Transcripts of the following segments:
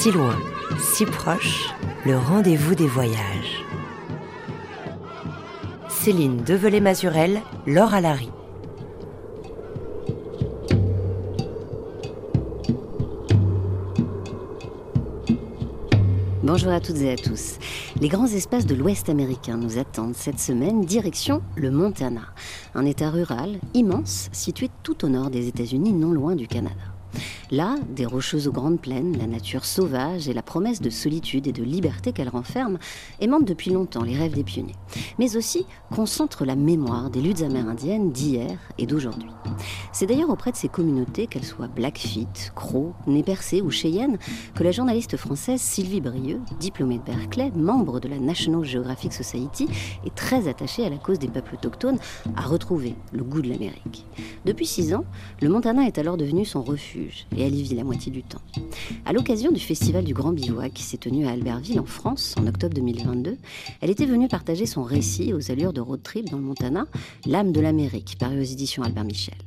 Si loin, si proche, le rendez-vous des voyages. Céline Develay-Mazurel, Laure Alary. Bonjour à toutes et à tous. Les grands espaces de l'Ouest américain nous attendent cette semaine, direction le Montana, un État rural immense situé tout au nord des États-Unis, non loin du Canada. Là, des rocheuses aux grandes plaines, la nature sauvage et la promesse de solitude et de liberté qu'elle renferme aimantent depuis longtemps les rêves des pionniers, mais aussi concentrent la mémoire des luttes amérindiennes d'hier et d'aujourd'hui. C'est d'ailleurs auprès de ces communautés, qu'elles soient Blackfeet, Crow, Nez Percé ou Cheyenne, que la journaliste française Sylvie Brieux, diplômée de Berkeley, membre de la National Geographic Society et très attachée à la cause des peuples autochtones, a retrouvé le goût de l'Amérique. Depuis six ans, le Montana est alors devenu son refuge et elle y vit la moitié du temps. À l'occasion du festival du Grand Bivouac qui s'est tenu à Albertville en France en octobre 2022, elle était venue partager son récit aux allures de road trip dans le Montana, L'âme de l'Amérique, paru aux éditions Albert Michel.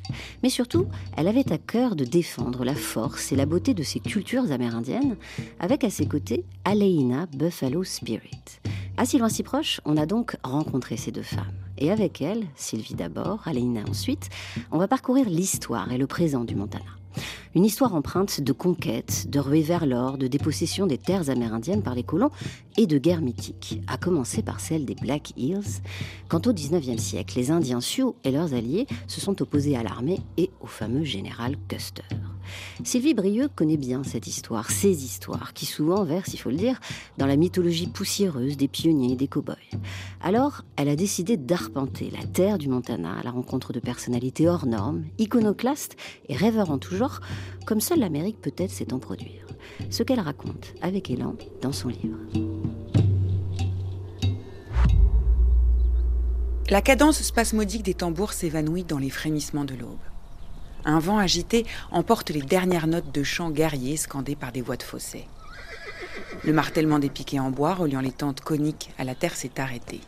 Mais surtout, elle avait à cœur de défendre la force et la beauté de ses cultures amérindiennes, avec à ses côtés Aleina Buffalo Spirit. À si loin si proche, on a donc rencontré ces deux femmes. Et avec elles, Sylvie d'abord, Aleina ensuite, on va parcourir l'histoire et le présent du Montana. Une histoire empreinte de conquêtes, de ruées vers l'or, de dépossession des terres amérindiennes par les colons et de guerres mythiques, à commencer par celle des Black Hills, quand au XIXe siècle, les Indiens Sioux et leurs alliés se sont opposés à l'armée et au fameux général Custer. Sylvie Brieux connaît bien cette histoire, ces histoires, qui souvent versent, il faut le dire, dans la mythologie poussiéreuse des pionniers et des cow-boys. Alors, elle a décidé d'arpenter la terre du Montana à la rencontre de personnalités hors normes, iconoclastes et rêveurs en tout genre, comme seule l'Amérique peut-être sait en produire. Ce qu'elle raconte avec élan dans son livre. La cadence spasmodique des tambours s'évanouit dans les frémissements de l'aube. Un vent agité emporte les dernières notes de chants guerriers scandés par des voix de fossés. Le martèlement des piquets en bois reliant les tentes coniques à la terre s'est arrêté.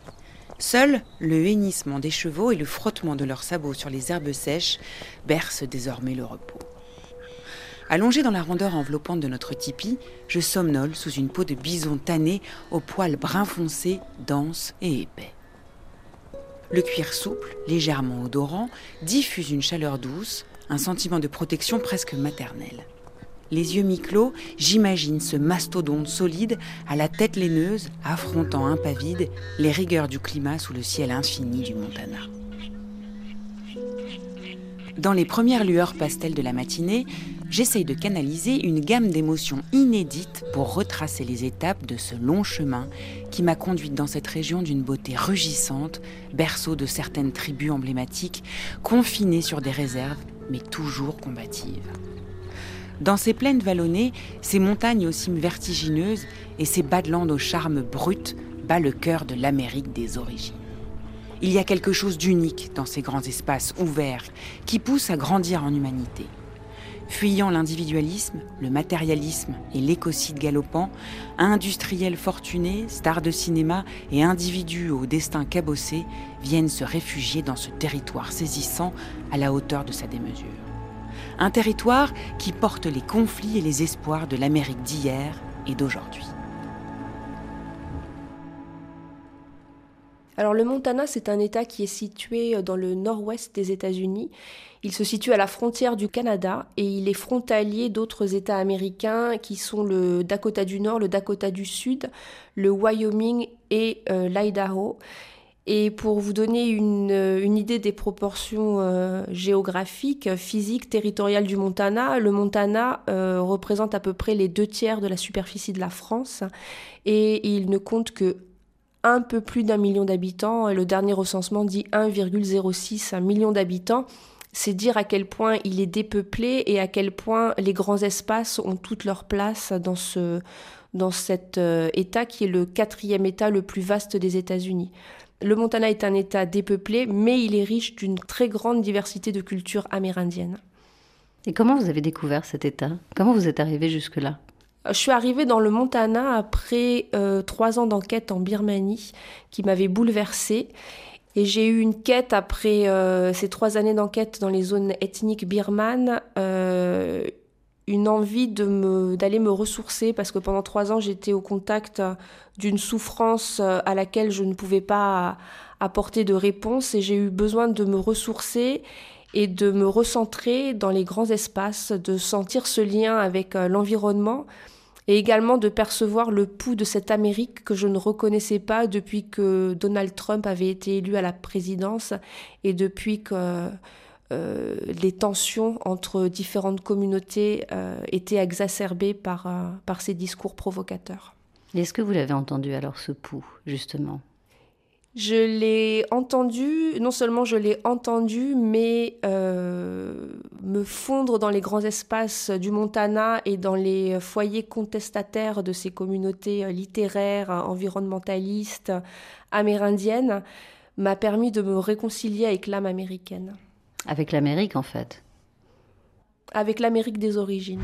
Seul le hennissement des chevaux et le frottement de leurs sabots sur les herbes sèches bercent désormais le repos. Allongé dans la rondeur enveloppante de notre tipi, je somnole sous une peau de bison tanné aux poils brun foncé, dense et épais. Le cuir souple, légèrement odorant, diffuse une chaleur douce, un sentiment de protection presque maternel. Les yeux mi-clos, j'imagine ce mastodonte solide à la tête laineuse affrontant impavide les rigueurs du climat sous le ciel infini du Montana. Dans les premières lueurs pastel de la matinée, j'essaye de canaliser une gamme d'émotions inédites pour retracer les étapes de ce long chemin qui m'a conduite dans cette région d'une beauté rugissante, berceau de certaines tribus emblématiques, confinées sur des réserves mais toujours combative. Dans ces plaines vallonnées, ces montagnes aux cimes vertigineuses et ces badlands au charme brut bat le cœur de l'Amérique des origines. Il y a quelque chose d'unique dans ces grands espaces ouverts qui poussent à grandir en humanité. Fuyant l'individualisme, le matérialisme et l'écocide galopant, industriels fortunés, stars de cinéma et individus au destin cabossé viennent se réfugier dans ce territoire saisissant à la hauteur de sa démesure. Un territoire qui porte les conflits et les espoirs de l'Amérique d'hier et d'aujourd'hui. Alors le Montana, c'est un État qui est situé dans le nord-ouest des États-Unis. Il se situe à la frontière du Canada et il est frontalier d'autres États américains qui sont le Dakota du Nord, le Dakota du Sud, le Wyoming et euh, l'Idaho. Et pour vous donner une, une idée des proportions euh, géographiques, physiques, territoriales du Montana, le Montana euh, représente à peu près les deux tiers de la superficie de la France et il ne compte que un peu plus d'un million d'habitants. Le dernier recensement dit 1,06 million d'habitants. C'est dire à quel point il est dépeuplé et à quel point les grands espaces ont toute leur place dans, ce, dans cet euh, État qui est le quatrième État le plus vaste des États-Unis. Le Montana est un État dépeuplé, mais il est riche d'une très grande diversité de cultures amérindiennes. Et comment vous avez découvert cet État? Comment vous êtes arrivé jusque-là? Je suis arrivée dans le Montana après euh, trois ans d'enquête en Birmanie qui m'avait bouleversée. Et j'ai eu une quête après euh, ces trois années d'enquête dans les zones ethniques birmanes, euh, une envie de me, d'aller me ressourcer parce que pendant trois ans j'étais au contact d'une souffrance à laquelle je ne pouvais pas apporter de réponse et j'ai eu besoin de me ressourcer et de me recentrer dans les grands espaces, de sentir ce lien avec euh, l'environnement et également de percevoir le pouls de cette Amérique que je ne reconnaissais pas depuis que Donald Trump avait été élu à la présidence et depuis que euh, les tensions entre différentes communautés euh, étaient exacerbées par, par ces discours provocateurs. Est-ce que vous l'avez entendu alors ce pouls, justement? Je l'ai entendu, non seulement je l'ai entendu, mais euh, me fondre dans les grands espaces du Montana et dans les foyers contestataires de ces communautés littéraires, environnementalistes, amérindiennes, m'a permis de me réconcilier avec l'âme américaine. Avec l'Amérique en fait Avec l'Amérique des origines.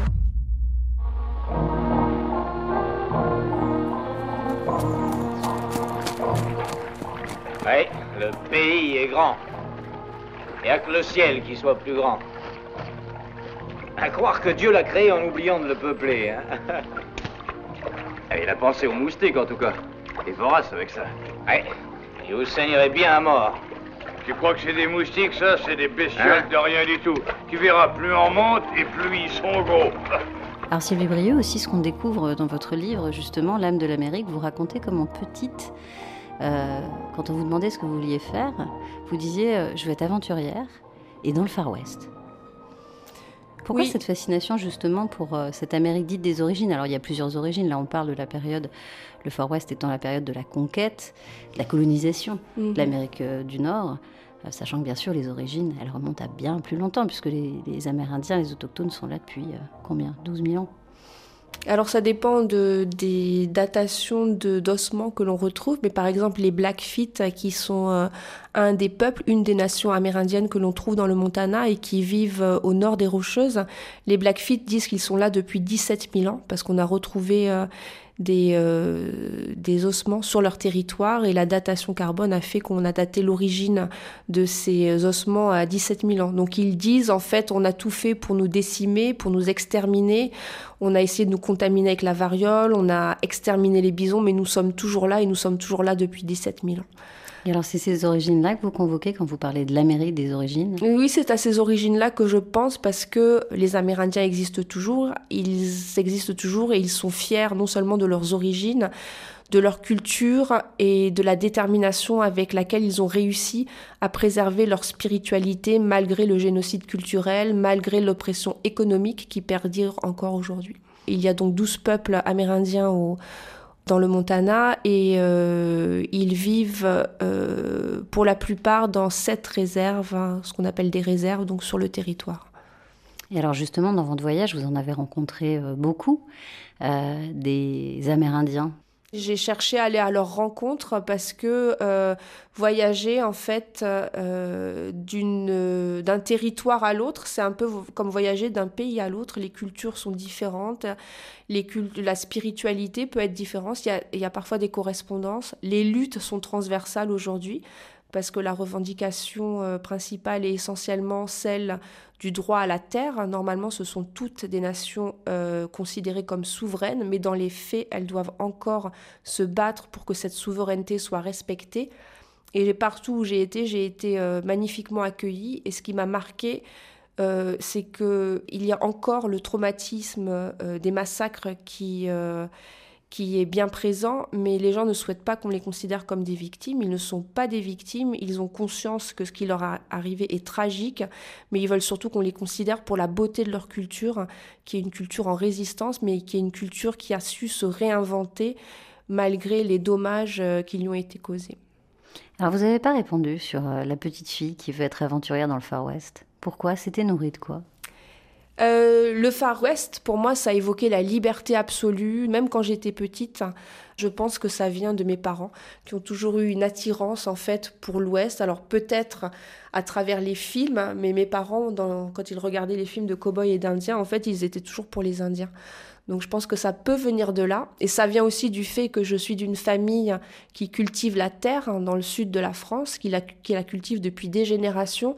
Oui, le pays est grand. Il n'y a que le ciel qui soit plus grand. À croire que Dieu l'a créé en oubliant de le peupler. Hein ah, il a pensé aux moustiques en tout cas. est vorace avec ça. Oui, il vous saignerait bien à mort. Tu crois que c'est des moustiques, ça? C'est des bestioles hein? de rien du tout. Tu verras, plus on monte et plus ils sont gros. Alors Sylvie Brieux, aussi ce qu'on découvre dans votre livre, justement, L'âme de l'Amérique, vous racontez comment petite euh, quand on vous demandait ce que vous vouliez faire, vous disiez euh, je vais être aventurière et dans le Far West. Pourquoi cette fascination justement pour euh, cette Amérique dite des origines? Alors il y a plusieurs origines. Là on parle de la période, le Far West étant la période de la conquête, de la colonisation de mhm. l'Amérique du Nord. Sachant que bien sûr les origines, elles remontent à bien plus longtemps, puisque les, les Amérindiens, les autochtones sont là depuis combien? 12 000 ans alors ça dépend de, des datations d'ossements que l'on retrouve, mais par exemple les Blackfeet euh, qui sont euh, un des peuples, une des nations amérindiennes que l'on trouve dans le Montana et qui vivent euh, au nord des Rocheuses, les Blackfeet disent qu'ils sont là depuis 17 000 ans parce qu'on a retrouvé des, euh, des ossements sur leur territoire et la datation carbone a fait qu'on a daté l'origine de ces ossements à 17 000 ans. Donc ils disent en fait on a tout fait pour nous décimer, pour nous exterminer, on a essayé de nous contaminer avec la variole, on a exterminé les bisons mais nous sommes toujours là et nous sommes toujours là depuis 17 000 ans. Et alors, c'est ces origines-là que vous convoquez quand vous parlez de l'Amérique des origines? Oui, c'est à ces origines-là que je pense parce que les Amérindiens existent toujours, ils existent toujours et ils sont fiers non seulement de leurs origines, de leur culture et de la détermination avec laquelle ils ont réussi à préserver leur spiritualité malgré le génocide culturel, malgré l'oppression économique qui perdure encore aujourd'hui. Il y a donc 12 peuples amérindiens au, dans le Montana et euh, ils vivent euh, pour la plupart dans sept réserves, hein, ce qu'on appelle des réserves, donc sur le territoire. Et alors justement, dans votre voyage, vous en avez rencontré euh, beaucoup, des Amérindiens j'ai cherché à aller à leur rencontre parce que euh, voyager en fait euh, d'une d'un territoire à l'autre, c'est un peu comme voyager d'un pays à l'autre. Les cultures sont différentes, les la spiritualité peut être différente. Il y, a, il y a parfois des correspondances. Les luttes sont transversales aujourd'hui parce que la revendication euh, principale est essentiellement celle du droit à la terre. Normalement, ce sont toutes des nations euh, considérées comme souveraines, mais dans les faits, elles doivent encore se battre pour que cette souveraineté soit respectée. Et partout où j'ai été, j'ai été euh, magnifiquement accueillie. Et ce qui m'a marqué, c'est qu'il y a encore le traumatisme des massacres qui qui est bien présent, mais les gens ne souhaitent pas qu'on les considère comme des victimes. Ils ne sont pas des victimes, ils ont conscience que ce qui leur est arrivé est tragique, mais ils veulent surtout qu'on les considère pour la beauté de leur culture, qui est une culture en résistance, mais qui est une culture qui a su se réinventer malgré les dommages euh, qui lui ont été causés. Alors vous n'avez pas répondu sur euh, la petite fille qui veut être aventurière dans le Far West. Pourquoi? C'était nourri de quoi? Euh, le Far West, pour moi, ça a évoqué la liberté absolue. Même quand j'étais petite, je pense que ça vient de mes parents, qui ont toujours eu une attirance, en fait, pour l'Ouest. Alors peut-être à travers les films, mais mes parents, quand ils regardaient les films de cow-boys et d'Indiens, en fait, ils étaient toujours pour les Indiens. Donc je pense que ça peut venir de là. Et ça vient aussi du fait que je suis d'une famille qui cultive la terre hein, dans le sud de la France, qui la, qui la cultive depuis des générations.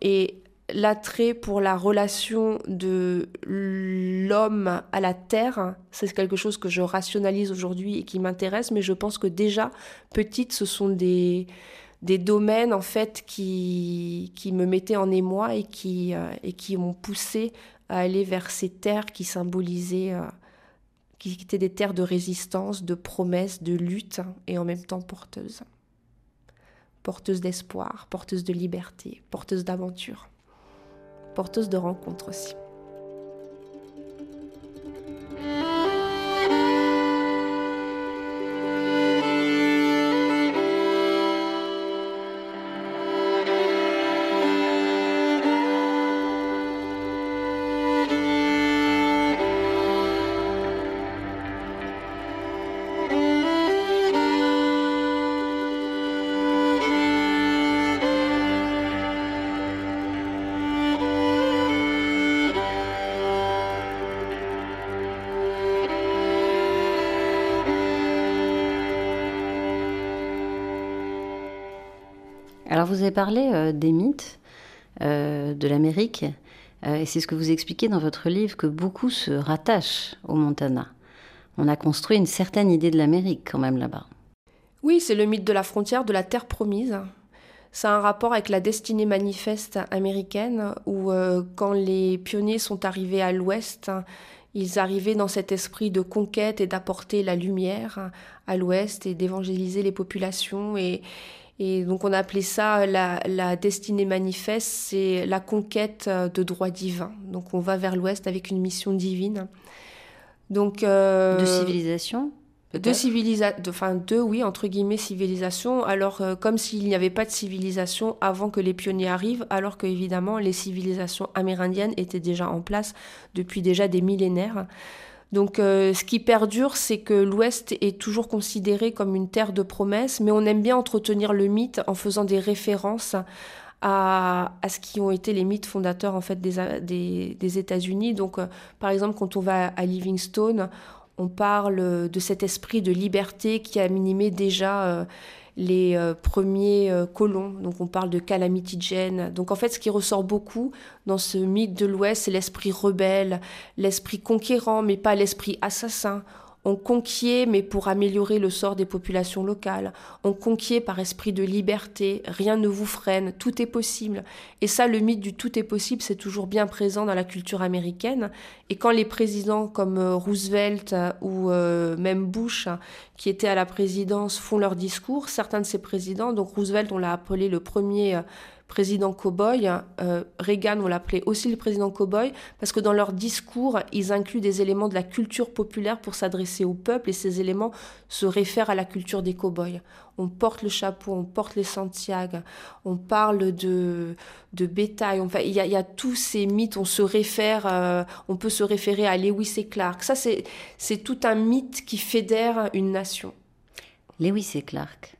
Et l'attrait pour la relation de l'homme à la terre, c'est quelque chose que je rationalise aujourd'hui et qui m'intéresse, mais je pense que déjà, petite, ce sont des, domaines en fait qui, me mettaient en émoi et qui, euh, et qui m'ont poussé à aller vers ces terres qui symbolisaient, euh, qui étaient des terres de résistance, de promesses, de lutte et en même temps porteuses. Porteuses d'espoir, porteuses de liberté, porteuses d'aventure porteuse de rencontres aussi. Vous avez parlé euh, des mythes euh, de l'Amérique, euh, et c'est ce que vous expliquez dans votre livre, que beaucoup se rattachent au Montana. On a construit une certaine idée de l'Amérique quand même là-bas. Oui, c'est le mythe de la frontière, de la terre promise. C'est un rapport avec la destinée manifeste américaine, où quand les pionniers sont arrivés à l'ouest, ils arrivaient dans cet esprit de conquête et d'apporter la lumière à l'ouest et d'évangéliser les populations. Et, et donc on a appelé ça la, destinée manifeste, c'est la conquête euh, de droits divins. Donc on va vers l'ouest avec une mission divine. Donc euh, de civilisation de civilisation, enfin de oui entre guillemets civilisation. Alors euh, comme s'il n'y avait pas de civilisation avant que les pionniers arrivent, alors que évidemment les civilisations amérindiennes étaient déjà en place depuis déjà des millénaires. Donc euh, ce qui perdure, c'est que l'Ouest est toujours considéré comme une terre de promesses, mais on aime bien entretenir le mythe en faisant des références à, ce qui ont été les mythes fondateurs en fait des, des, États-Unis. Donc euh, par exemple quand on va à Livingstone, on parle de cet esprit de liberté qui a minimé déjà euh, les euh, premiers euh, colons. Donc on parle de Calamity Jane. Donc en fait, ce qui ressort beaucoup dans ce mythe de l'Ouest, c'est l'esprit rebelle, l'esprit conquérant, mais pas l'esprit assassin. On conquiert, mais pour améliorer le sort des populations locales. On conquiert par esprit de liberté. Rien ne vous freine. Tout est possible. Et ça, le mythe du tout est possible, c'est toujours bien présent dans la culture américaine. Et quand les présidents comme euh, Roosevelt euh, ou euh, même Bush, qui étaient à la présidence, font leur discours, certains de ces présidents, donc Roosevelt, on l'a appelé le premier président cow-boy. Euh, Reagan, on l'appelait aussi le président cow-boy, parce que dans leur discours, ils incluent des éléments de la culture populaire pour s'adresser au peuple, et ces éléments se réfèrent à la culture des cow-boys. On porte le chapeau, on porte les Santiago, on parle de, de bétail, enfin, il y, a, tous ces mythes, on se réfère, euh, on peut se référer à Lewis et Clark. Ça, c'est tout un mythe qui fédère une nation. Lewis et Clark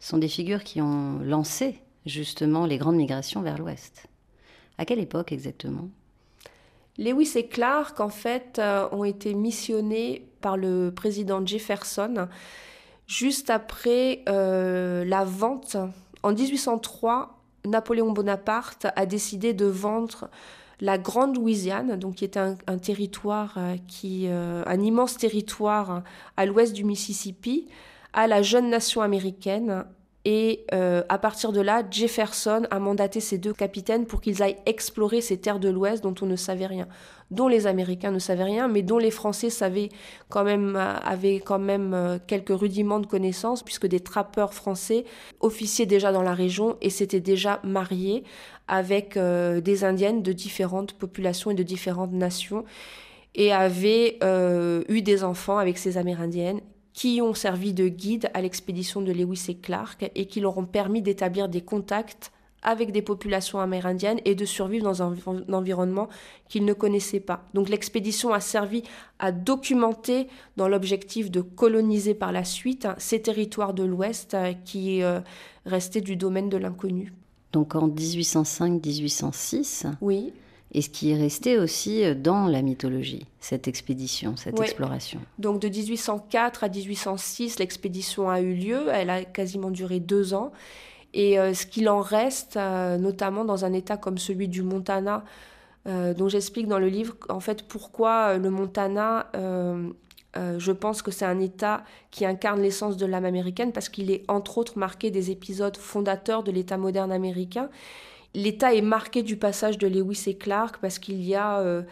sont des figures qui ont lancé justement les grandes migrations vers l'ouest. À quelle époque exactement? Lewis et Clark, en fait, euh, ont été missionnés par le président Jefferson juste après euh, la vente. En 1803, Napoléon Bonaparte a décidé de vendre la Grande Louisiane, donc qui était un, territoire euh, un immense territoire à l'ouest du Mississippi, à la jeune nation américaine et euh, à partir de là, Jefferson a mandaté ces deux capitaines pour qu'ils aillent explorer ces terres de l'Ouest dont on ne savait rien, dont les Américains ne savaient rien, mais dont les Français savaient quand même, euh, avaient quand même euh, quelques rudiments de connaissances, puisque des trappeurs français officiaient déjà dans la région et s'étaient déjà mariés avec des Indiennes de différentes populations et de différentes nations et avaient eu des enfants avec ces Amérindiennes qui ont servi de guide à l'expédition de Lewis et Clark et qui leur ont permis d'établir des contacts avec des populations amérindiennes et de survivre dans un, environnement qu'ils ne connaissaient pas. Donc l'expédition a servi à documenter dans l'objectif de coloniser par la suite ces territoires de l'Ouest euh, qui euh, restaient du domaine de l'inconnu. Donc en 1805-1806 Oui et ce qui est resté aussi euh, dans la mythologie, cette expédition, cette exploration. Donc de 1804 à 1806, l'expédition a eu lieu, elle a quasiment duré deux ans. Et ce qu'il en reste, notamment dans un État comme celui du Montana, dont j'explique dans le livre en fait pourquoi le Montana je pense que c'est un État qui incarne l'essence de l'âme américaine parce qu'il est entre autres marqué des épisodes fondateurs de l'État moderne américain L'État est marqué du passage de Lewis et Clark parce qu'il y a... Euh,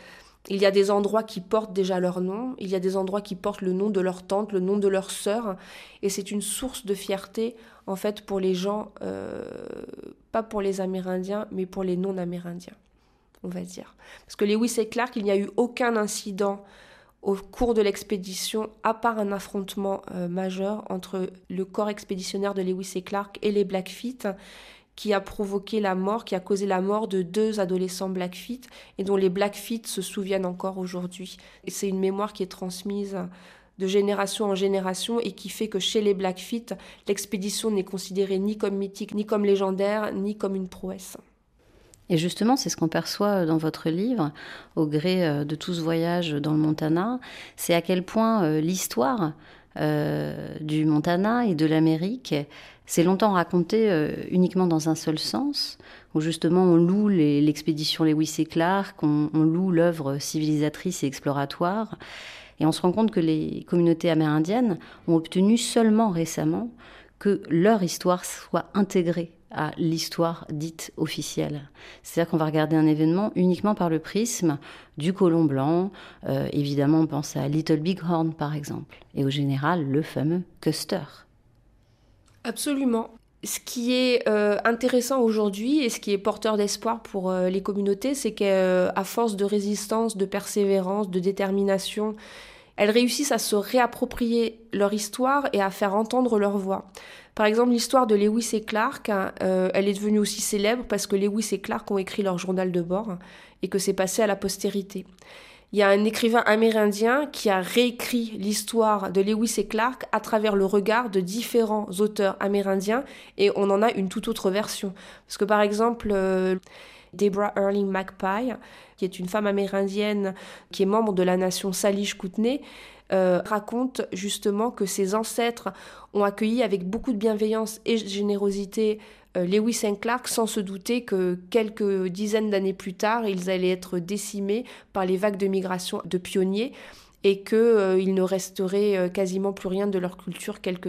il y a des endroits qui portent déjà leur nom, il y a des endroits qui portent le nom de leur tante, le nom de leur sœur, et c'est une source de fierté en fait pour les gens, euh, pas pour les Amérindiens, mais pour les non-Amérindiens, on va dire. Parce que Lewis et Clark, il n'y a eu aucun incident au cours de l'expédition, à part un affrontement euh, majeur entre le corps expéditionnaire de Lewis et Clark et les Blackfeet qui a provoqué la mort, qui a causé la mort de deux adolescents Blackfeet et dont les Blackfeet se souviennent encore aujourd'hui. Et c'est une mémoire qui est transmise de génération en génération et qui fait que chez les Blackfeet, l'expédition n'est considérée ni comme mythique, ni comme légendaire, ni comme une prouesse. Et justement, c'est ce qu'on perçoit dans votre livre, au gré euh, de tout ce voyage dans le Montana, c'est à quel point euh, l'histoire euh, du Montana et de l'Amérique c'est longtemps raconté euh, uniquement dans un seul sens, où justement on loue l'expédition Lewis et Clark, on, loue l'œuvre civilisatrice et exploratoire, et on se rend compte que les communautés amérindiennes ont obtenu seulement récemment que leur histoire soit intégrée à l'histoire dite officielle. C'est-à-dire qu'on va regarder un événement uniquement par le prisme du colon blanc. Euh, évidemment, on pense à Little Bighorn, par exemple, et au général, le fameux Custer. Absolument. Ce qui est euh, intéressant aujourd'hui et ce qui est porteur d'espoir pour euh, les communautés, c'est qu'à force de résistance, de persévérance, de détermination, elles réussissent à se réapproprier leur histoire et à faire entendre leur voix. Par exemple, l'histoire de Lewis et Clark, hein, euh, elle est devenue aussi célèbre parce que Lewis et Clark ont écrit leur journal de bord et que c'est passé à la postérité il y a un écrivain amérindien qui a réécrit l'histoire de Lewis et Clark à travers le regard de différents auteurs amérindiens et on en a une toute autre version. Parce que par exemple, euh, Deborah Early Magpie, qui est une femme amérindienne qui est membre de la nation Salish Kootenai, euh, raconte justement que ses ancêtres ont accueilli avec beaucoup de bienveillance et générosité Lewis et Clark sans se douter que quelques dizaines d'années plus tard, ils allaient être décimés par les vagues de migration de pionniers et qu'il euh, ne resterait quasiment plus rien de leur culture quelques,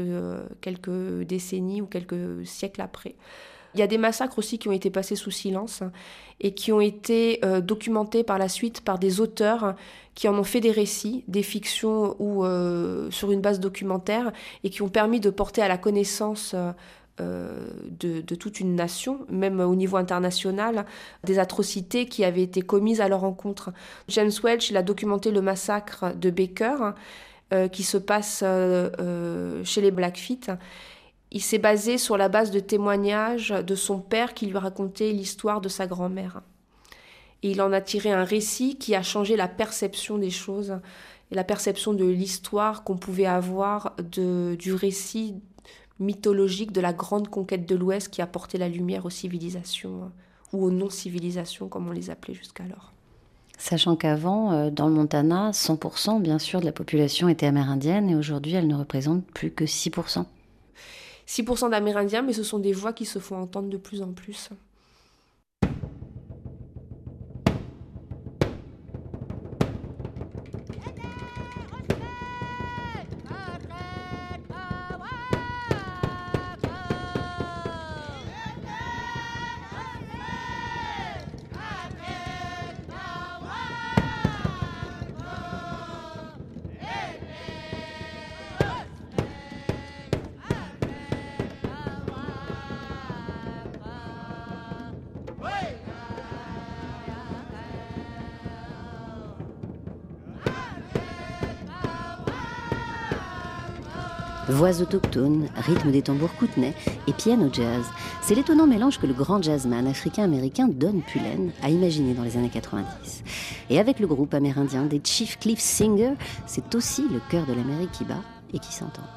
quelques décennies ou quelques siècles après. Il y a des massacres aussi qui ont été passés sous silence et qui ont été euh, documentés par la suite par des auteurs qui en ont fait des récits, des fictions ou euh, sur une base documentaire et qui ont permis de porter à la connaissance euh, de, de, toute une nation, même au niveau international, des atrocités qui avaient été commises à leur encontre. James Welch il a documenté le massacre de Baker qui se passe chez les Blackfeet il s'est basé sur la base de témoignages de son père qui lui racontait l'histoire de sa grand-mère. Et il en a tiré un récit qui a changé la perception des choses et la perception de l'histoire qu'on pouvait avoir de, du récit mythologique de la grande conquête de l'Ouest qui a porté la lumière aux civilisations ou aux non-civilisations comme on les appelait jusqu'alors. Sachant qu'avant, euh, dans le Montana, 100% bien sûr de la population était amérindienne et aujourd'hui elle ne représente plus que 6%. 6% d'Amérindiens, mais ce sont des voix qui se font entendre de plus en plus. Voix autochtones, rythme des tambours kootenais et piano jazz, c'est l'étonnant mélange que le grand jazzman africain-américain Don Pullen a imaginé dans les années 90. Et avec le groupe amérindien des Chief Cliff Singers, c'est aussi le cœur de l'Amérique qui bat et qui s'entend.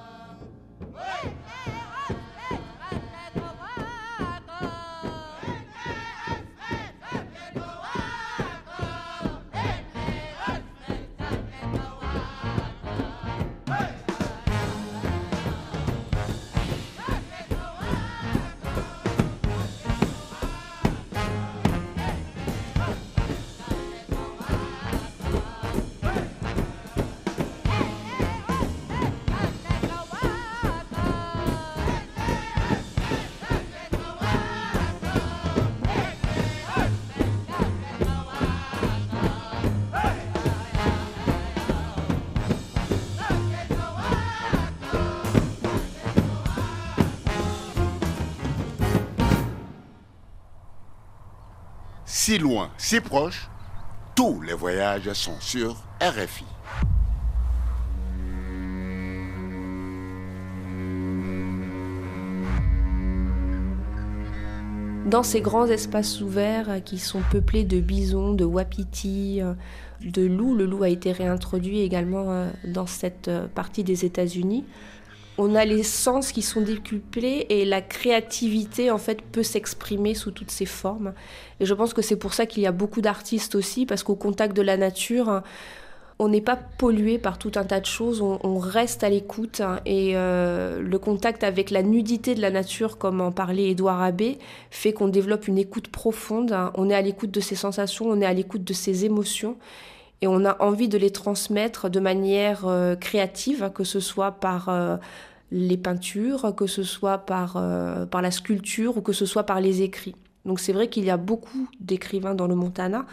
Si loin, si proche, tous les voyages sont sur RFI. Dans ces grands espaces ouverts qui sont peuplés de bisons, de wapitis, de loups, le loup a été réintroduit également euh, dans cette euh, partie des États-Unis. On a les sens qui sont décuplés et la créativité en fait peut s'exprimer sous toutes ses formes. Et je pense que c'est pour ça qu'il y a beaucoup d'artistes aussi parce qu'au contact de la nature, on n'est pas pollué par tout un tas de choses, on, reste à l'écoute hein, et euh, le contact avec la nudité de la nature, comme en parlait Édouard Abbé, fait qu'on développe une écoute profonde. Hein. On est à l'écoute de ses sensations, on est à l'écoute de ses émotions et on a envie de les transmettre de manière euh, créative, que ce soit par euh, les peintures, que ce soit par, par la sculpture ou que ce soit par les écrits. Donc c'est vrai qu'il y a beaucoup d'écrivains dans le Montana.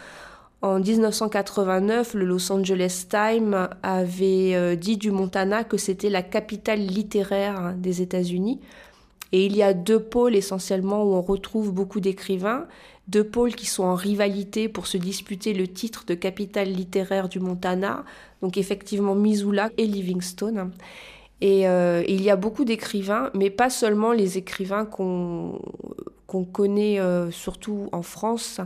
En 1989, le Los Angeles Times avait euh, dit du Montana que c'était la capitale littéraire des États-Unis. Et il y a deux pôles essentiellement où on retrouve beaucoup d'écrivains, deux pôles qui sont en rivalité pour se disputer le titre de capitale littéraire du Montana, donc effectivement Missoula et Livingstone. Et euh, il y a beaucoup d'écrivains, mais pas seulement les écrivains qu'on connaît euh, surtout en France,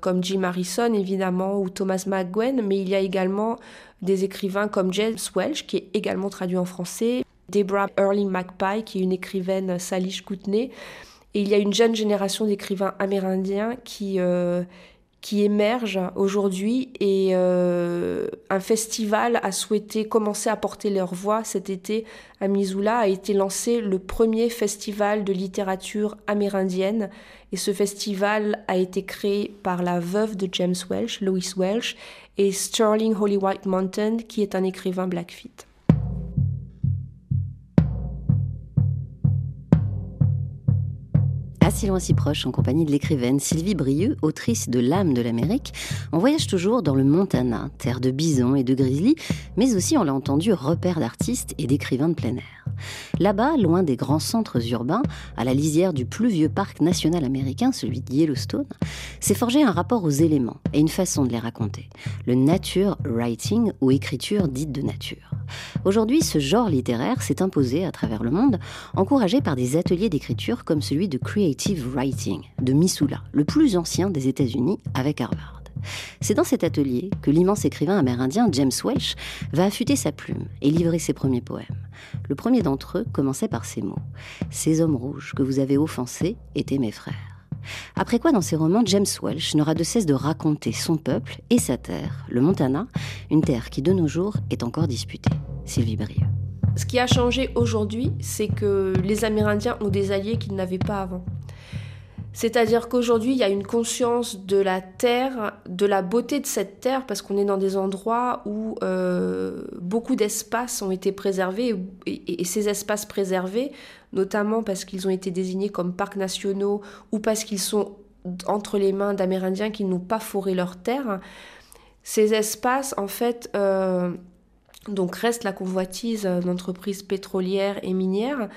comme Jim Harrison évidemment ou Thomas McGwen, mais il y a également des écrivains comme James Welch qui est également traduit en français, Deborah Early McPie qui est une écrivaine Salish Kootenai, et il y a une jeune génération d'écrivains amérindiens qui, euh, qui émergent aujourd'hui et euh, un festival a souhaité commencer à porter leur voix cet été à Missoula a été lancé le premier festival de littérature amérindienne et ce festival a été créé par la veuve de James Welch, Louis Welch, et Sterling Holy White Mountain qui est un écrivain Blackfeet. Si loin si proche, en compagnie de l'écrivaine Sylvie Brieux, autrice de L'âme de l'Amérique, on voyage toujours dans le Montana, terre de bisons et de grizzlies, mais aussi, on l'a entendu, repère d'artistes et d'écrivains de plein air. Là-bas, loin des grands centres urbains, à la lisière du plus vieux parc national américain, celui de Yellowstone, s'est forgé un rapport aux éléments et une façon de les raconter, le nature writing ou écriture dite de nature. Aujourd'hui, ce genre littéraire s'est imposé à travers le monde, encouragé par des ateliers d'écriture comme celui de Creative Writing de Missoula, le plus ancien des États-Unis avec Harvard. C'est dans cet atelier que l'immense écrivain amérindien James Welch va affûter sa plume et livrer ses premiers poèmes. Le premier d'entre eux commençait par ces mots Ces hommes rouges que vous avez offensés étaient mes frères. Après quoi, dans ses romans, James Welch n'aura de cesse de raconter son peuple et sa terre, le Montana, une terre qui de nos jours est encore disputée. Sylvie Brieux. Ce qui a changé aujourd'hui, c'est que les Amérindiens ont des alliés qu'ils n'avaient pas avant. C'est-à-dire qu'aujourd'hui, il y a une conscience de la terre, de la beauté de cette terre, parce qu'on est dans des endroits où euh, beaucoup d'espaces ont été préservés, et, ces espaces préservés, notamment parce qu'ils ont été désignés comme parcs nationaux ou parce qu'ils sont entre les mains d'Amérindiens qui n'ont pas foré leur terre, ces espaces, en fait, euh, donc restent la convoitise d'entreprises pétrolières et minières,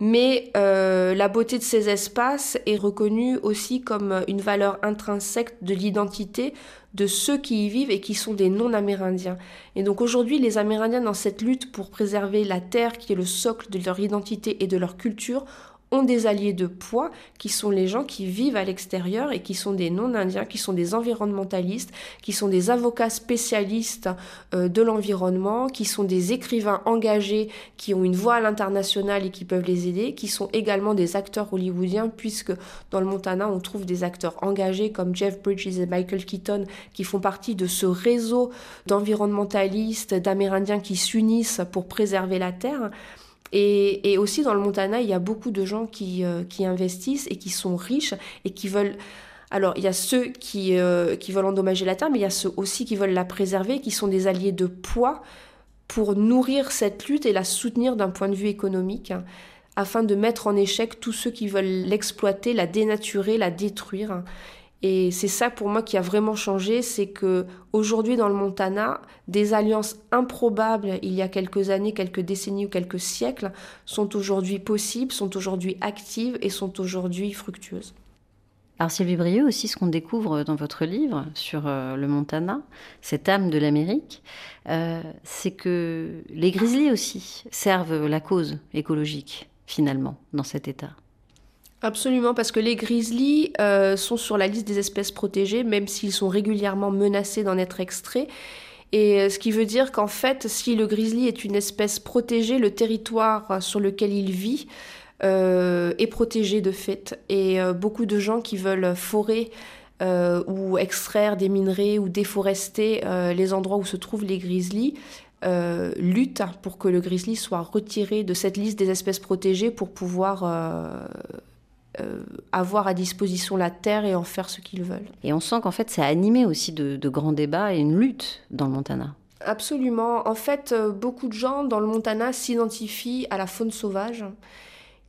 mais euh, la beauté de ces espaces est reconnue aussi comme une valeur intrinsèque de l'identité de ceux qui y vivent et qui sont des non-amérindiens. Et donc aujourd'hui, les Amérindiens, dans cette lutte pour préserver la terre qui est le socle de leur identité et de leur culture, ont des alliés de poids qui sont les gens qui vivent à l'extérieur et qui sont des non-indiens, qui sont des environnementalistes, qui sont des avocats spécialistes euh, de l'environnement, qui sont des écrivains engagés, qui ont une voix à l'international et qui peuvent les aider, qui sont également des acteurs hollywoodiens puisque dans le Montana on trouve des acteurs engagés comme Jeff Bridges et Michael Keaton qui font partie de ce réseau d'environnementalistes, d'Amérindiens qui s'unissent pour préserver la terre. Et, aussi dans le Montana, il y a beaucoup de gens qui, euh, qui investissent et qui sont riches et qui veulent... Alors, il y a ceux qui, euh, qui veulent endommager la terre, mais il y a ceux aussi qui veulent la préserver, qui sont des alliés de poids pour nourrir cette lutte et la soutenir d'un point de vue économique, afin de mettre en échec tous ceux qui veulent l'exploiter, la dénaturer, la détruire. Et c'est ça pour moi qui a vraiment changé, c'est que aujourd'hui dans le Montana, des alliances improbables il y a quelques années, quelques décennies ou quelques siècles sont aujourd'hui possibles, sont aujourd'hui actives et sont aujourd'hui fructueuses. Alors Sylvie Brieux aussi, ce qu'on découvre dans votre livre sur euh, le Montana, cette âme de l'Amérique, euh, c'est que les grizzlies aussi servent la cause écologique, finalement, dans cet état. Absolument, parce que les grizzlies euh, sont sur la liste des espèces protégées, même s'ils sont régulièrement menacés d'en être extraits. Et ce qui veut dire qu'en fait, si le grizzly est une espèce protégée, le territoire sur lequel il vit euh, est protégé de fait. Et euh, beaucoup de gens qui veulent forer euh, ou extraire des minerais ou déforester les endroits où se trouvent les grizzlies luttent pour que le grizzly soit retiré de cette liste des espèces protégées pour pouvoir avoir à disposition la terre et en faire ce qu'ils veulent. Et on sent qu'en fait, ça a animé aussi de, de, grands débats et une lutte dans le Montana. Absolument. En fait, beaucoup de gens dans le Montana s'identifient à la faune sauvage.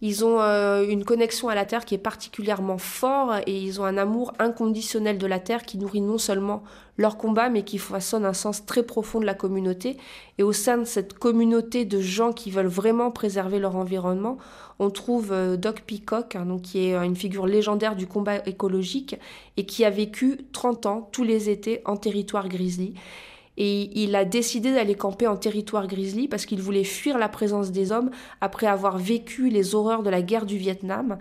Ils ont euh, une connexion à la terre qui est particulièrement forte et ils ont un amour inconditionnel de la terre qui nourrit non seulement leur combat mais qui façonne un sens très profond de la communauté. Et au sein de cette communauté de gens qui veulent vraiment préserver leur environnement, on trouve euh, Doc Peacock, hein, donc, qui est une figure légendaire du combat écologique et qui a vécu 30 ans tous les étés en territoire grizzly. Et il a décidé d'aller camper en territoire grizzly parce qu'il voulait fuir la présence des hommes après avoir vécu les horreurs de la guerre du Vietnam.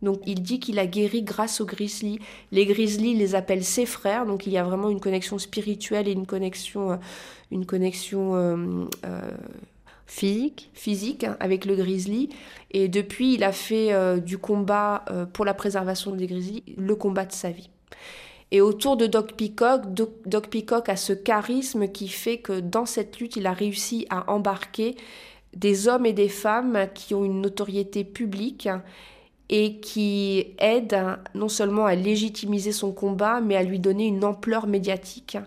Donc il dit qu'il a guéri grâce aux grizzlies. Les grizzlies les appellent ses frères, donc il y a vraiment une connexion spirituelle et une connexion, euh, une connexion euh, euh, physique, physique hein, avec le grizzly. Et depuis, il a fait du combat pour la préservation des grizzlies le combat de sa vie. Et autour de Doc Peacock, Doc, Peacock a ce charisme qui fait que dans cette lutte, il a réussi à embarquer des hommes et des femmes qui ont une notoriété publique et qui aident non seulement à légitimiser son combat, mais à lui donner une ampleur médiatique.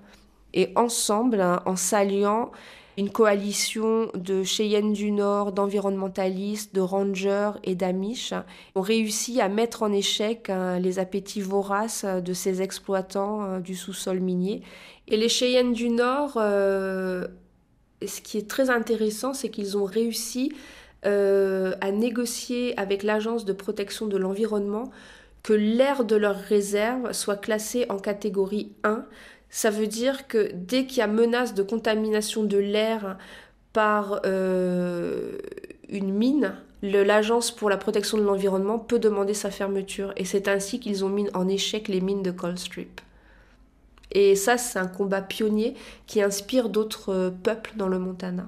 Et ensemble, en s'alliant, une coalition de Cheyennes du Nord, d'environnementalistes, de rangers et d'amish ont réussi à mettre en échec hein, les appétits voraces de ces exploitants hein, du sous-sol minier. Et les Cheyennes du Nord, euh, ce qui est très intéressant, c'est qu'ils ont réussi euh, à négocier avec l'Agence de protection de l'environnement que l'air de leur réserve soit classé en catégorie 1, ça veut dire que dès qu'il y a menace de contamination de l'air par euh, une mine, l'Agence pour la protection de l'environnement peut demander sa fermeture. Et c'est ainsi qu'ils ont mis en échec les mines de Coldstrip. Et ça, c'est un combat pionnier qui inspire d'autres euh, peuples dans le Montana.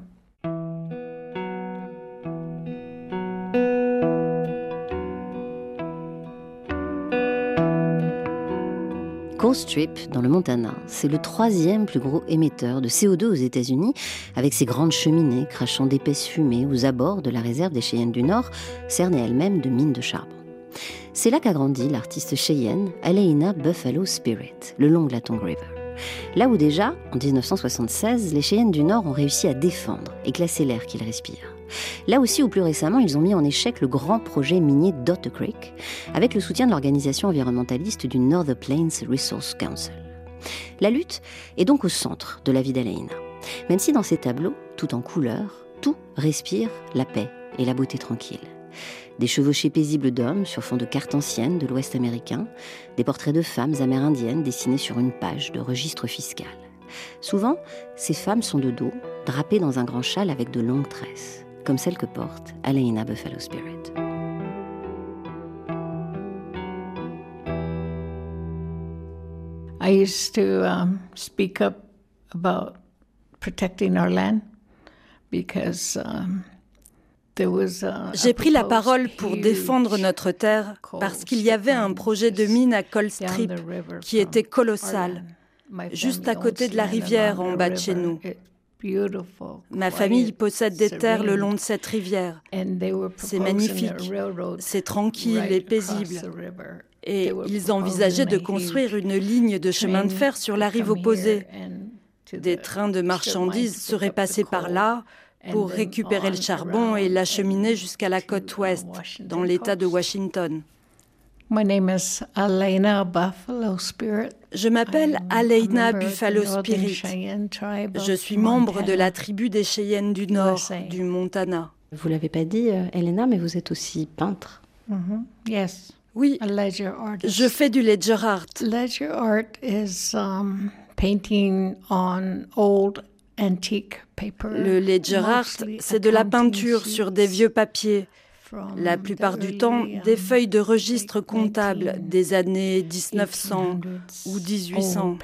Strip, dans le Montana, c'est le troisième plus gros émetteur de CO2 aux États-Unis, avec ses grandes cheminées crachant d'épaisses fumées aux abords de la réserve des Cheyennes du Nord, cernée elle-même de mines de charbon. C'est là qu'a grandi l'artiste Cheyenne Aleina Buffalo Spirit, le long de la Tongue River. Là où déjà, en 1976, les Cheyennes du Nord ont réussi à défendre et classer l'air qu'ils respirent. Là aussi, ou plus récemment, ils ont mis en échec le grand projet minier Dot Creek, avec le soutien de l'organisation environnementaliste du Northern Plains Resource Council. La lutte est donc au centre de la vie d'Alaina, même si dans ces tableaux, tout en couleur, tout respire la paix et la beauté tranquille. Des chevauchés paisibles d'hommes sur fond de cartes anciennes de l'Ouest américain, des portraits de femmes amérindiennes dessinés sur une page de registre fiscal. Souvent, ces femmes sont de dos, drapées dans un grand châle avec de longues tresses comme celle que porte Alaina Buffalo Spirit. I used to um, speak up about protecting our land because um, j'ai pris la parole pour défendre notre terre parce qu'il y avait un projet de mine à Cold Strip qui était colossal, juste à côté de la rivière en bas de chez nous. Ma famille possède des terres le long de cette rivière. C'est magnifique, c'est tranquille et paisible. Et ils envisageaient de construire une ligne de chemin de fer sur la rive opposée. Des trains de marchandises seraient passés par là pour récupérer le charbon et l'acheminer jusqu'à la côte ouest, dans l'État de Washington. Je m'appelle Aleina Buffalo Spirit. Je suis membre de la tribu des Cheyennes du Nord, du Montana. Vous l'avez pas dit, euh, Elena, mais vous êtes aussi peintre. Mm-hmm. Yes. Oui, je fais du ledger art. Ledger art is um, painting on old antique paper. Le ledger art, c'est de la peinture sur des vieux papiers. La plupart du temps, des feuilles de registre comptable des années 1900 ou 1800.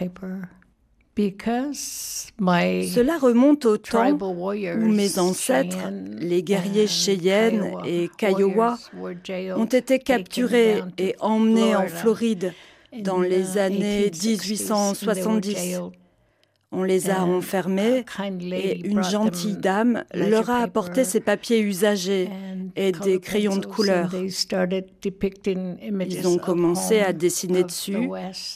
Cela remonte au temps où mes ancêtres, les guerriers Cheyennes et Kiowa, ont été capturés et emmenés en Floride dans les années 1870. On les a enfermés et une gentille dame leur a apporté ces papiers usagés et des crayons de couleur. Ils ont commencé à dessiner dessus,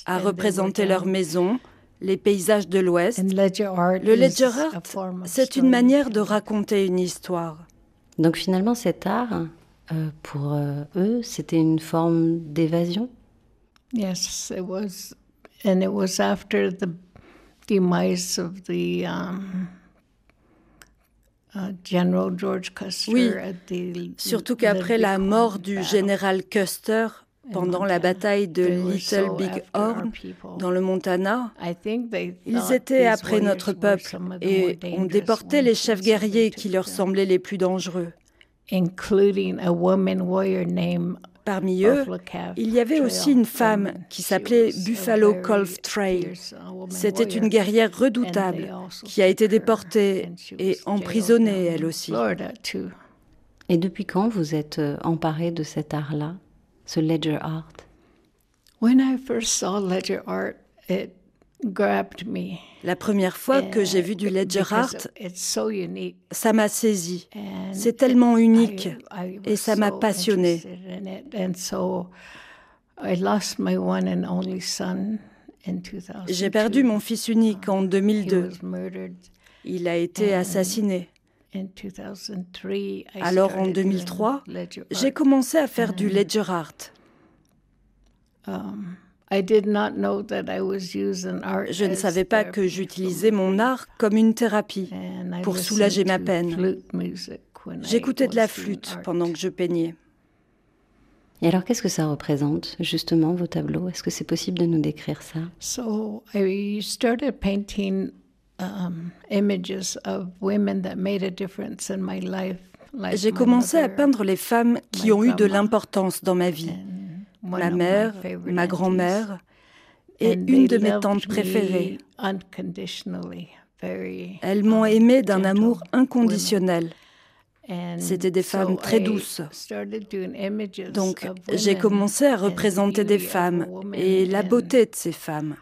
à représenter leur maison, les paysages de l'Ouest. Le ledger art, c'est une manière de raconter une histoire. Donc finalement, cet art, euh, pour euh, eux, c'était une forme d'évasion? Yes, it was. And it was after the demise of the um, uh, General George Custer. Oui, surtout qu'après la mort du général Custer, pendant la bataille de Little Big Horn dans le Montana, ils étaient après notre peuple et ont déporté les chefs guerriers qui leur semblaient les plus dangereux. Parmi eux, il y avait aussi une femme qui s'appelait Buffalo Gulf Trail. C'était une guerrière redoutable qui a été déportée et emprisonnée elle aussi. Et depuis quand vous êtes euh, emparée de cet art-là ce ledger art? When I first saw ledger art, it. La première fois que j'ai vu du ledger art, ça m'a saisi. C'est tellement unique et ça m'a passionné. J'ai perdu mon fils unique en 2002. Il a été assassiné. Alors en 2003, j'ai commencé à faire du ledger art. Je ne savais pas que j'utilisais mon art comme une thérapie pour soulager ma peine. J'écoutais de la flûte pendant que je peignais. Et alors, qu'est-ce que ça représente, justement, vos tableaux? Est-ce que c'est possible de nous décrire ça? J'ai commencé à peindre les femmes qui ont eu de l'importance dans ma vie. Ma mère, ma grand-mère et une de mes tantes préférées. Elles m'ont aimé d'un amour inconditionnel. C'était des femmes très douces. Donc j'ai commencé à représenter des femmes et la beauté de ces femmes.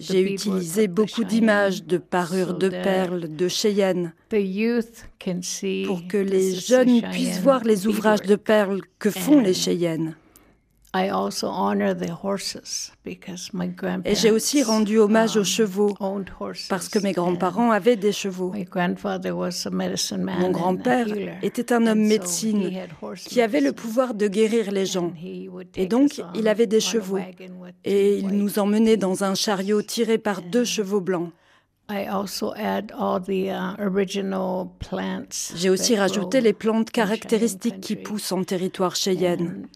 J'ai utilisé beaucoup d'images de parures de perles de Cheyenne pour que les jeunes puissent voir les ouvrages de perles que font les Cheyennes. Et j'ai aussi rendu hommage aux um, chevaux parce que mes grands-parents avaient des chevaux. Mon grand-père était un homme médecine qui avait le pouvoir de guérir les gens. Et donc, il avait des chevaux. Et il nous emmenait dans un chariot tiré par deux chevaux blancs. Uh, j'ai aussi rajouté les plantes caractéristiques qui poussent en territoire cheyenne.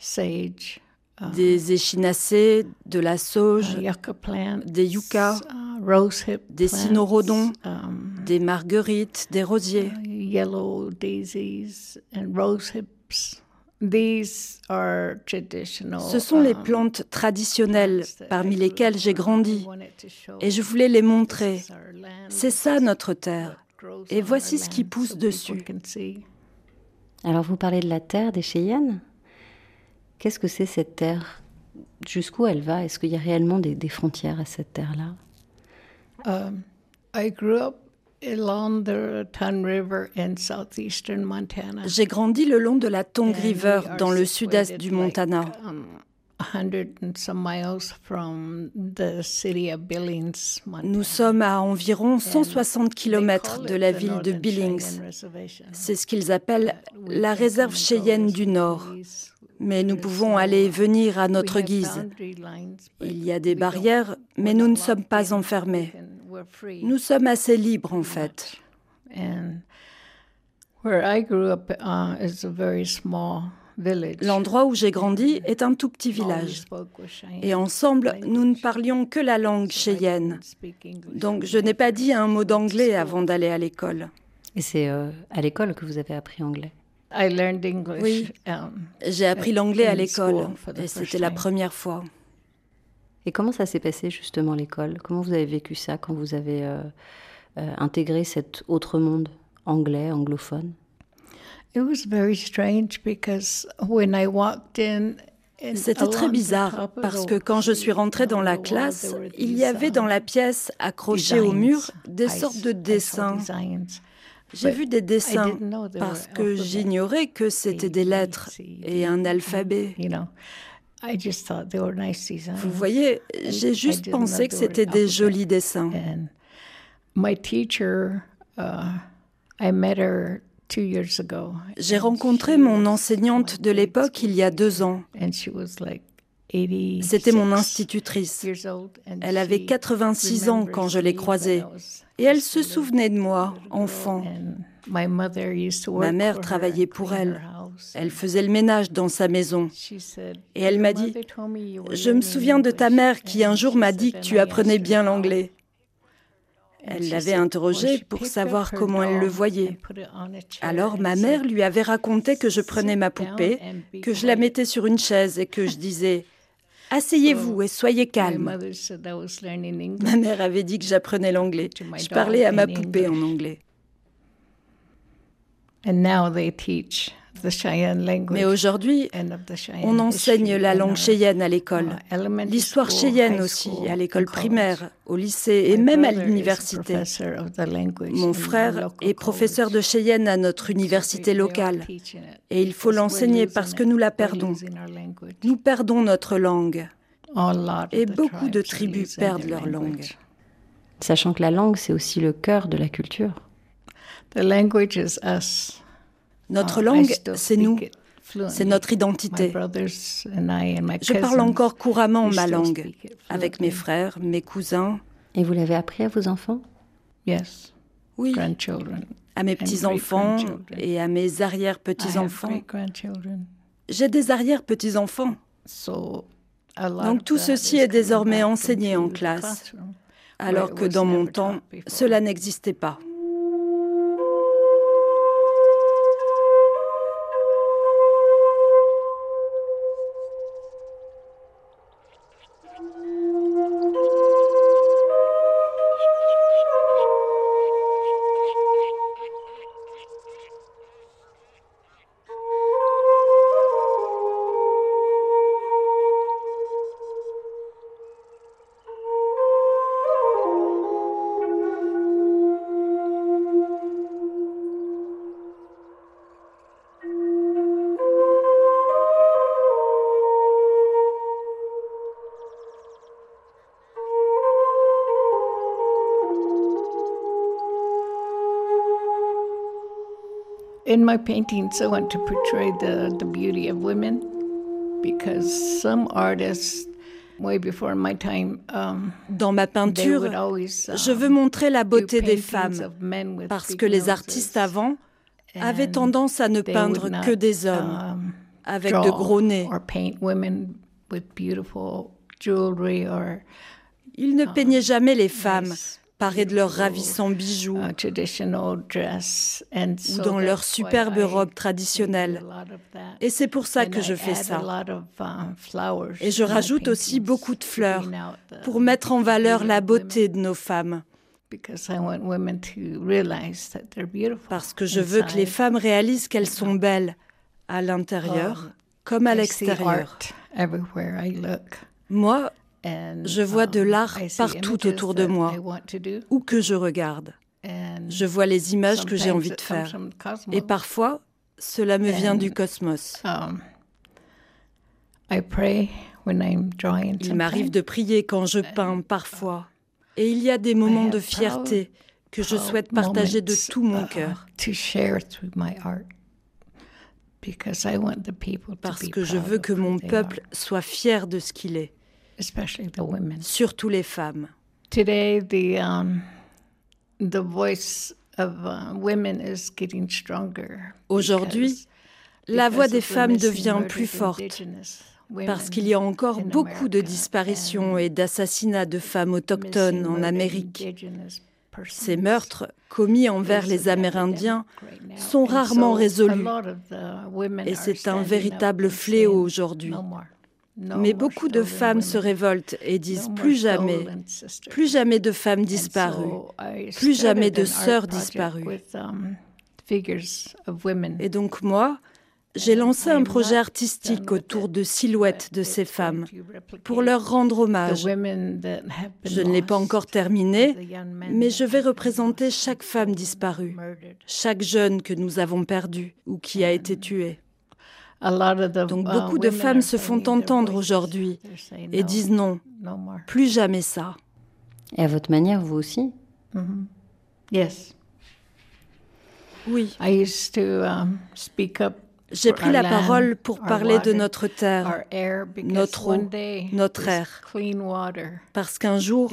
Sage, uh, des échinacées, de la sauge, uh, des yuccas, uh, des cynorhodons, um, des marguerites, des rosiers. yellow daisies and rose hips. These are traditional, Ce sont les um, plantes traditionnelles parmi lesquelles j'ai grandi et je voulais les montrer. C'est ça notre terre et voici ce qui pousse dessus. Alors vous parlez de la terre des Cheyennes. Qu'est-ce que c'est cette terre? Jusqu'où elle va? Est-ce qu'il y a réellement des, frontières à cette terre-là? Um, J'ai grandi le long de la Tongue River dans le sud-est du Montana. Um, nous sommes à environ 160 km de la ville de Billings. C'est ce qu'ils appellent la réserve Cheyenne du Nord. Mais nous pouvons aller et venir à notre guise. Il y a des barrières, mais nous ne sommes pas enfermés. Nous sommes assez libres en fait. L'endroit où j'ai grandi est un tout petit village. Et ensemble, nous ne parlions que la langue cheyenne. Donc je n'ai pas dit un mot d'anglais avant d'aller à l'école. Et c'est euh, à l'école que vous avez appris anglais. Oui, um, j'ai appris l'anglais à l'école. et c'était la première fois. Et comment ça s'est passé justement l'école? Comment vous avez vécu ça quand vous avez euh, euh, intégré cet autre monde anglais, anglophone? C'était très bizarre parce que quand je suis rentrée dans la classe, il y avait dans la pièce, accrochés au mur, des sortes de dessins. J'ai vu des dessins parce que j'ignorais que c'était des lettres et un alphabet. Vous voyez, j'ai juste pensé que c'était des jolis dessins. J'ai rencontré mon enseignante de l'époque il y a deux ans. C'était mon institutrice. Elle avait 86 ans quand je l'ai croisée. Et elle se souvenait de moi, enfant. Ma mère travaillait pour elle. Elle faisait le ménage dans sa maison. Et elle m'a dit, je me souviens de ta mère qui un jour m'a dit que tu apprenais bien l'anglais. Elle l'avait interrogée pour savoir comment elle le voyait. Alors ma mère lui avait raconté que je prenais ma poupée, que je la mettais sur une chaise et que je disais Asseyez-vous et soyez calme. Ma mère avait dit que j'apprenais l'anglais. Je parlais à ma poupée en anglais. Mais aujourd'hui, on enseigne la langue cheyenne à l'école, l'histoire cheyenne aussi, à l'école primaire, au lycée et même à l'université. Mon frère est professeur de cheyenne à notre université locale. et il faut l'enseigner parce que nous la perdons. Nous perdons notre langue. Et beaucoup de tribus perdent leur langue. Sachant que la langue, c'est aussi le cœur de la culture. Notre ah, langue, c'est nous. C'est notre identité. Je parle encore couramment ma langue avec mes frères, mes cousins. Et vous l'avez appris à vos enfants? Oui. À mes petits-enfants et à mes arrière-petits-enfants. J'ai des arrière-petits-enfants. Donc tout ceci est désormais enseigné en classe, alors que dans mon temps, cela n'existait pas. In my paintings, I want to portray the, the beauty of women because some artists um, Dans ma peinture, je veux montrer la beauté des femmes parce que les artistes avant avaient tendance à ne peindre que des hommes um, avec de gros nez. Ils ne peignaient jamais les femmes parés de leurs ravissants bijoux ou dans leurs superbes robes traditionnelles. Et c'est pour ça que je fais ça. Uh, Et je rajoute aussi beaucoup de fleurs pour mettre en valeur la beauté de nos femmes. Parce que je veux que les femmes réalisent qu'elles sont belles à l'intérieur um, comme à l'extérieur. Moi, je vois de um, l'art partout autour de moi, où que je regarde. Je vois les images que j'ai envie de faire. Et parfois, cela me vient du cosmos. Um, il m'arrive de prier quand je peins parfois. Et il y a des moments de fierté que je souhaite partager de tout mon uh, cœur. Parce que je veux que mon peuple soit fier de ce qu'il est especially the women. Surtout les femmes. Today, the um, the voice Aujourd'hui, la voix des femmes devient plus forte parce qu'il y a encore beaucoup de disparitions et d'assassinats de femmes autochtones en Amérique. Ces meurtres commis envers les Amérindiens sont rarement résolus et c'est un véritable fléau aujourd'hui. Mais beaucoup de femmes se révoltent et disent plus jamais, plus jamais de femmes disparues, plus jamais de sœurs disparues. Et donc moi, j'ai lancé un projet artistique autour de silhouettes de ces femmes pour leur rendre hommage. Je ne l'ai pas encore terminé, mais je vais représenter chaque femme disparue, chaque jeune que nous avons perdu ou qui a été tué. Donc beaucoup de femmes se font entendre aujourd'hui et disent non, plus jamais ça. Et à votre manière, vous aussi? Yes. Oui. I used to um, speak up j'ai pris la parole pour parler de notre terre, notre eau, notre air. Parce qu'un jour,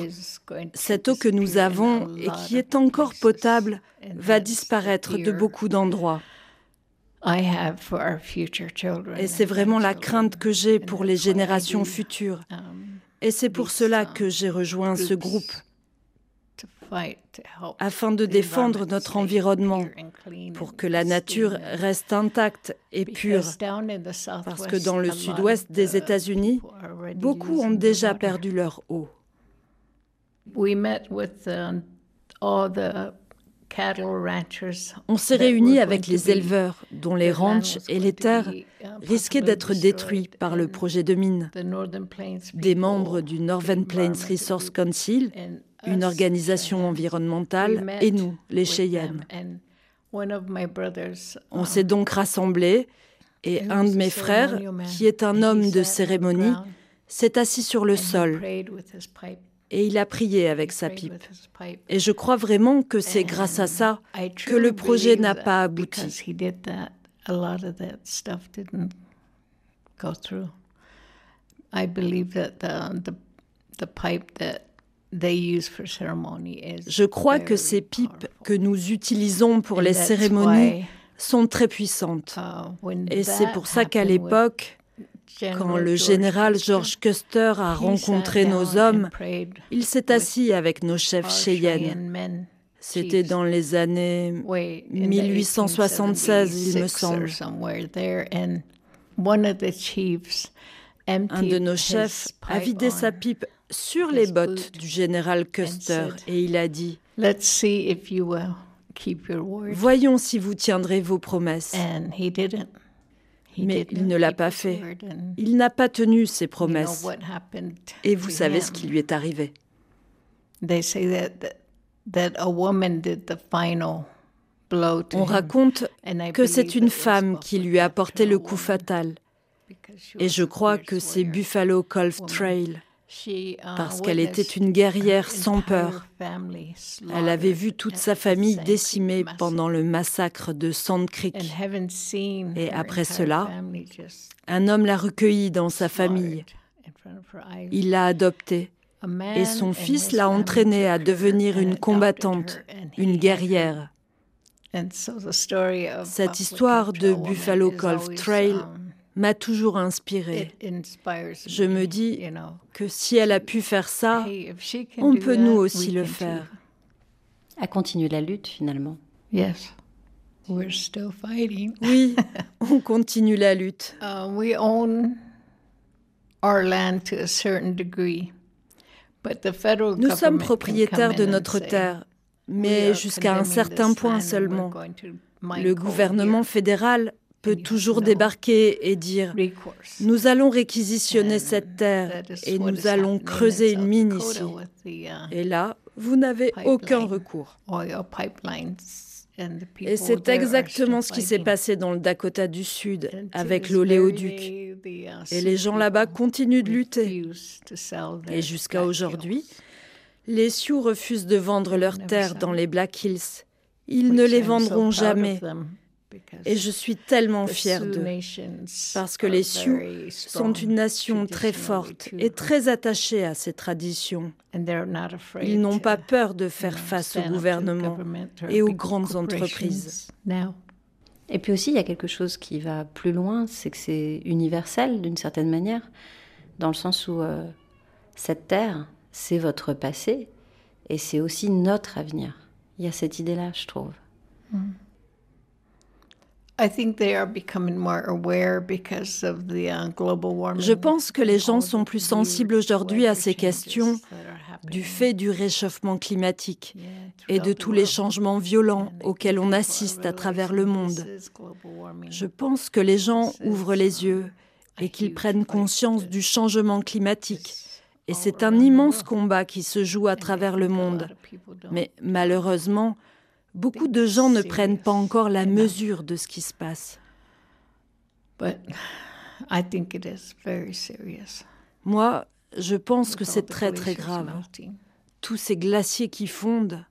cette eau que nous avons et qui est encore potable va disparaître de beaucoup d'endroits. Et c'est vraiment la crainte que j'ai pour les générations futures. Um, et c'est pour cela que j'ai rejoint ce groupe afin de défendre notre environnement pour que la nature reste intacte et pure. Parce que dans le sud-ouest des États-Unis, beaucoup ont déjà perdu leur eau. On s'est réunis avec les éleveurs dont les ranchs et les terres risquaient d'être détruits par le projet de mine. Des membres du Northern Plains Resource Council une organisation environnementale, et nous, les Cheyennes. On s'est donc rassemblés et un de mes frères, qui est un homme de cérémonie, s'est assis sur le sol et il a prié avec sa pipe. Et je crois vraiment que c'est grâce à ça que le projet n'a pas abouti. Je crois que ces pipes que nous utilisons pour les cérémonies sont très puissantes. Uh, Et c'est pour ça qu'à l'époque, quand le général George Custer a rencontré nos hommes, il s'est assis avec nos chefs Cheyennes. C'était dans les années 1876, il me semble. Un de nos chefs a vidé sa pipe sur les bottes du général Custer et il a dit Voyons si vous tiendrez vos promesses. Mais il ne l'a pas fait. Il n'a pas tenu ses promesses. Et vous savez ce qui lui est arrivé. On raconte que c'est une femme qui lui a porté le coup fatal. Et je crois que c'est Buffalo Gulf Trail parce qu'elle était une guerrière sans peur. Elle avait vu toute sa famille décimée pendant le massacre de Sand Creek. Et après cela, un homme l'a recueillie dans sa famille. Il l'a adoptée. Et son fils l'a entraînée à devenir une combattante, une guerrière. Cette histoire de Buffalo Gulf Trail m'a toujours inspirée. Je me dis que si elle a pu faire ça, on peut nous aussi le faire. À continuer la lutte finalement. Yes. We're still fighting. Oui, on continue la lutte. Uh, we own our land to a certain degree. But the federal Nous sommes propriétaires de notre terre, mais jusqu'à un certain point seulement. Le gouvernement fédéral peut toujours débarquer et dire Nous allons réquisitionner cette terre et nous allons creuser une mine ici. uh, Et là, vous n'avez aucun recours. Et c'est exactement ce qui s'est passé dans le Dakota du Sud avec l'oléoduc. uh, Et les gens là-bas continuent de lutter. Et jusqu'à aujourd'hui, les Sioux refusent de vendre leurs terres dans les Black Hills. Ils ne les vendront jamais Et je suis tellement fière d'eux parce que les Sioux sont une nation très forte et très attachée à ses traditions. Ils n'ont pas peur de faire face au gouvernement et aux grandes entreprises. Et puis aussi, il y a quelque chose qui va plus loin, c'est que c'est universel d'une certaine manière, dans le sens où euh, cette terre, c'est votre passé et c'est aussi notre avenir. Il y a cette idée-là, je trouve. Mm. Je pense que les gens sont plus sensibles aujourd'hui à ces questions du fait du réchauffement climatique et de tous les changements violents auxquels on assiste à travers le monde. Je pense que les gens ouvrent les yeux et qu'ils prennent conscience du changement climatique. Et c'est un immense combat qui se joue à travers le monde. Mais malheureusement, Beaucoup de gens ne prennent pas encore la mesure de ce qui se passe. Moi, je pense que c'est très très grave. Tous ces glaciers qui fondent.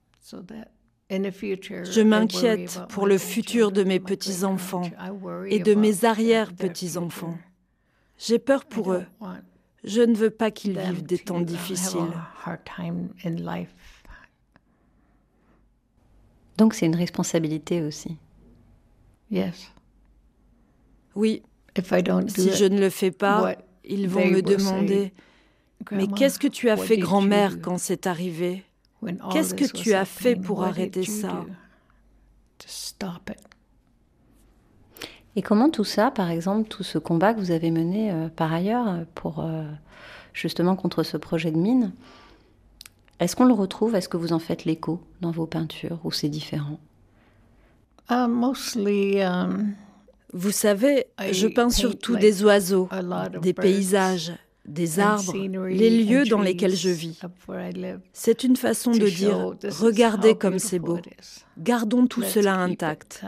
Je m'inquiète pour le futur de mes petits-enfants et de mes arrière-petits-enfants. J'ai peur pour eux. Je ne veux pas qu'ils vivent des temps difficiles. Donc c'est une responsabilité aussi. Yes. Oui. si je ne le fais pas, ils vont me demander Mais qu'est-ce que tu as fait, grand-mère, quand c'est arrivé Qu'est-ce que tu as fait pour arrêter ça Et comment tout ça, par exemple, tout ce combat que vous avez mené euh, par ailleurs pour euh, justement contre ce projet de mine, est-ce qu'on le retrouve? Est-ce que vous en faites l'écho dans vos peintures ou c'est différent? Uh, um, Vous savez, je peins surtout des oiseaux, des paysages, des arbres, les lieux dans lesquels je vis. C'est une façon de dire, regardez comme c'est beau. Gardons tout cela intact.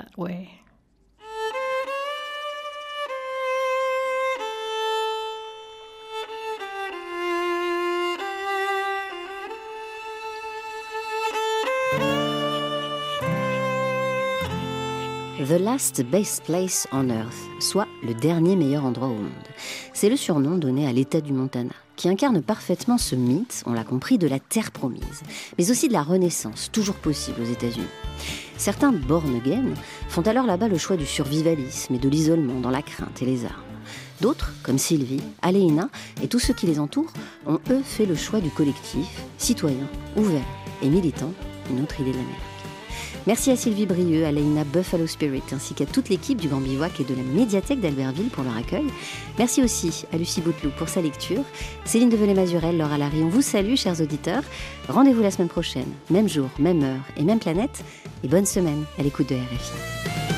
The Last Best Place on Earth, soit le dernier meilleur endroit au monde. C'est le surnom donné à l'État du Montana, qui incarne parfaitement ce mythe, on l'a compris, de la terre promise, mais aussi de la renaissance, toujours possible aux États-Unis. Certains born again font alors là-bas le choix du survivalisme et de l'isolement dans la crainte et les armes. D'autres, comme Sylvie, Aléina et tous ceux qui les entourent, ont eux fait le choix du collectif, citoyen, ouvert et militant, une autre idée de l'Amérique. Merci à Sylvie Brieux, à Leïna Buffalo Spirit, ainsi qu'à toute l'équipe du Grand Bivouac et de la médiathèque d'Albertville pour leur accueil. Merci aussi à Lucie Bouteloup pour sa lecture. Céline Develay-Mazurel, Laura Larry, on vous salue, chers auditeurs. Rendez-vous la semaine prochaine, même jour, même heure et même planète. Et bonne semaine à l'écoute de RFI.